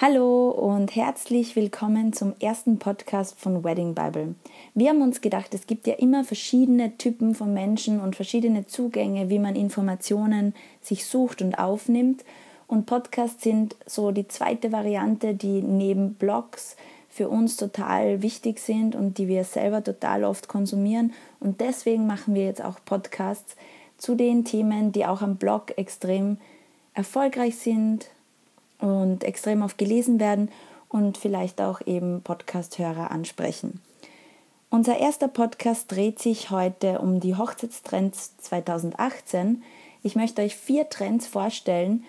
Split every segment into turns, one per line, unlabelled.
Hallo und herzlich willkommen zum ersten Podcast von Wedding Bible. Wir haben uns gedacht, es gibt ja immer verschiedene Typen von Menschen und verschiedene Zugänge, wie man Informationen sich sucht und aufnimmt. Und Podcasts sind so die zweite Variante, die neben Blogs für uns total wichtig sind und die wir selber total oft konsumieren. Und deswegen machen wir jetzt auch Podcasts zu den Themen, die auch am Blog extrem erfolgreich sind und extrem oft gelesen werden und vielleicht auch eben Podcast-Hörer ansprechen. Unser erster Podcast dreht sich heute um die Hochzeitstrends 2018. Ich möchte euch vier Trends vorstellen,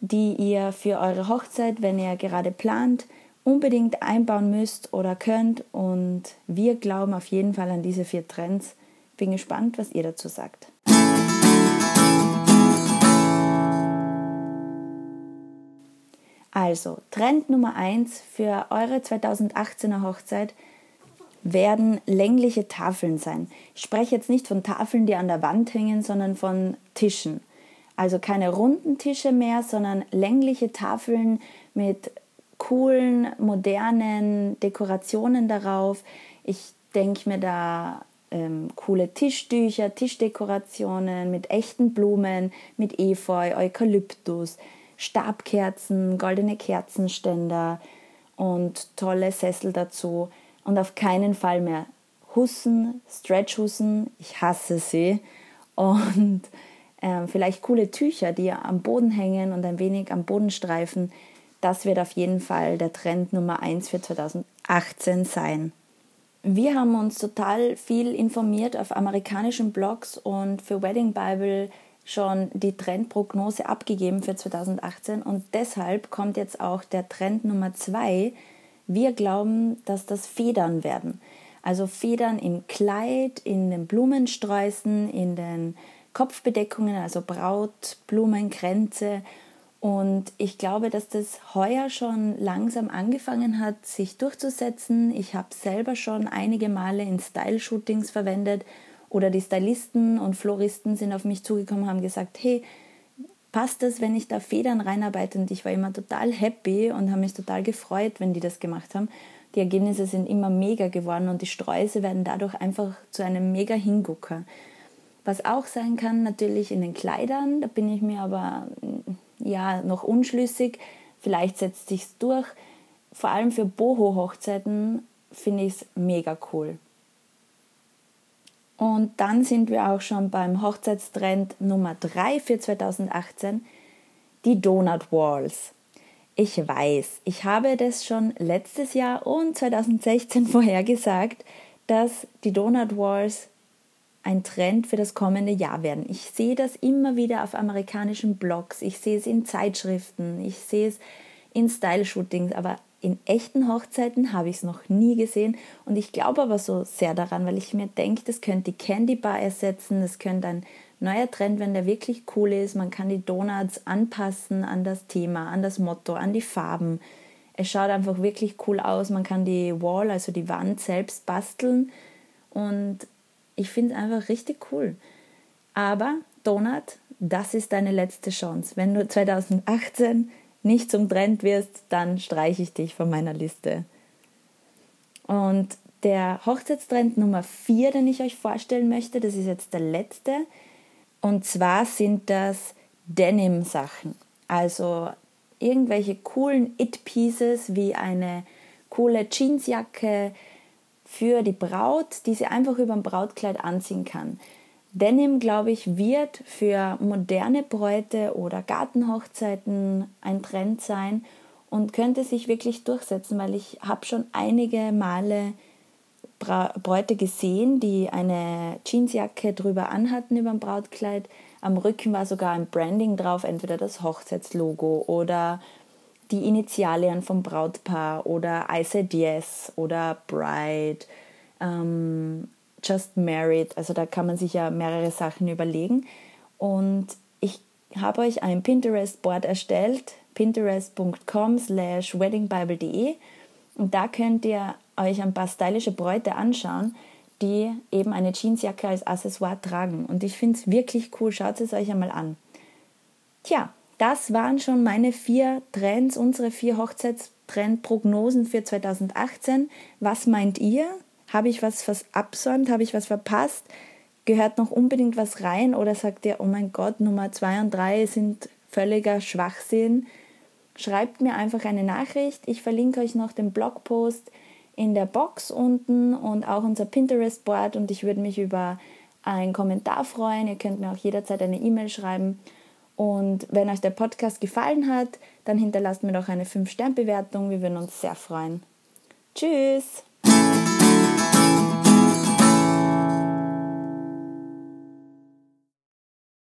die ihr für eure Hochzeit, wenn ihr gerade plant, unbedingt einbauen müsst oder könnt. Und wir glauben auf jeden Fall an diese vier Trends. Bin gespannt, was ihr dazu sagt. Also, Trend Nummer 1 für eure 2018er Hochzeit werden längliche Tafeln sein. Ich spreche jetzt nicht von Tafeln, die an der Wand hängen, sondern von Tischen. Also keine runden Tische mehr, sondern längliche Tafeln mit coolen, modernen Dekorationen darauf. Ich denke mir da ähm, coole Tischtücher, Tischdekorationen mit echten Blumen, mit Efeu, Eukalyptus, Stabkerzen, goldene Kerzenständer und tolle Sessel dazu. Und auf keinen Fall mehr Hussen, Stretchhussen, ich hasse sie. Und ähm, vielleicht coole Tücher, die am Boden hängen und ein wenig am Boden streifen. Das wird auf jeden Fall der Trend Nummer 1 für 2018 sein. Wir haben uns total viel informiert auf amerikanischen Blogs und für Wedding Bible schon die Trendprognose abgegeben für 2018 und deshalb kommt jetzt auch der Trend Nummer zwei. Wir glauben, dass das Federn werden. Also Federn im Kleid, in den Blumensträußen, in den Kopfbedeckungen, also Braut, Blumenkränze. Und ich glaube, dass das heuer schon langsam angefangen hat, sich durchzusetzen. Ich habe selber schon einige Male in Style-Shootings verwendet oder die Stylisten und Floristen sind auf mich zugekommen, haben gesagt, hey, passt das, wenn ich da Federn reinarbeite? Und ich war immer total happy und habe mich total gefreut, wenn die das gemacht haben. Die Ergebnisse sind immer mega geworden und die Sträuße werden dadurch einfach zu einem mega Hingucker. Was auch sein kann, natürlich in den Kleidern, da bin ich mir aber ja noch unschlüssig. Vielleicht setzt sich's durch. Vor allem für Boho-Hochzeiten finde ich es mega cool. Und dann sind wir auch schon beim Hochzeitstrend Nummer 3 für 2018, die Donut Walls. Ich weiß, ich habe das schon letztes Jahr und 2016 vorhergesagt, dass die Donut Walls ein Trend für das kommende Jahr werden. Ich sehe das immer wieder auf amerikanischen Blogs, ich sehe es in Zeitschriften, ich sehe es in Style-Shootings, aber in echten Hochzeiten habe ich es noch nie gesehen und ich glaube aber so sehr daran, weil ich mir denke, das könnte die Candy Bar ersetzen, das könnte ein neuer Trend, wenn der wirklich cool ist. Man kann die Donuts anpassen an das Thema, an das Motto, an die Farben. Es schaut einfach wirklich cool aus. Man kann die Wall, also die Wand selbst basteln und ich finde es einfach richtig cool. Aber Donut, das ist deine letzte Chance. Wenn du 2018 nicht zum Trend wirst, dann streiche ich dich von meiner Liste. Und der Hochzeitstrend Nummer 4, den ich euch vorstellen möchte, das ist jetzt der letzte. Und zwar sind das Denim-Sachen. Also irgendwelche coolen It-Pieces wie eine coole Jeansjacke für die Braut, die sie einfach über ein Brautkleid anziehen kann. Denim, glaube ich, wird für moderne Bräute oder Gartenhochzeiten ein Trend sein und könnte sich wirklich durchsetzen, weil ich habe schon einige Male Bräute gesehen, die eine Jeansjacke drüber anhatten über ein Brautkleid. Am Rücken war sogar ein Branding drauf, entweder das Hochzeitslogo oder die Initialien vom Brautpaar oder I said yes oder Bride. Ähm, Just Married. Also da kann man sich ja mehrere Sachen überlegen. Und ich habe euch ein Pinterest-Board erstellt, pinterest.com slash weddingbible.de und da könnt ihr euch ein paar stylische Bräute anschauen, die eben eine Jeansjacke als Accessoire tragen. Und ich finde es wirklich cool. Schaut es euch einmal an. Tja, das waren schon meine vier Trends, unsere vier Hochzeitstrendprognosen für 2018. Was meint ihr? Habe ich was absäumt? Habe ich was verpasst? Gehört noch unbedingt was rein? Oder sagt ihr, oh mein Gott, Nummer zwei und drei sind völliger Schwachsinn? Schreibt mir einfach eine Nachricht. Ich verlinke euch noch den Blogpost in der Box unten und auch unser Pinterest-Board und ich würde mich über einen Kommentar freuen. Ihr könnt mir auch jederzeit eine E-Mail schreiben. Und wenn euch der Podcast gefallen hat, dann hinterlasst mir doch eine 5-Stern-Bewertung. Wir würden uns sehr freuen. Tschüss!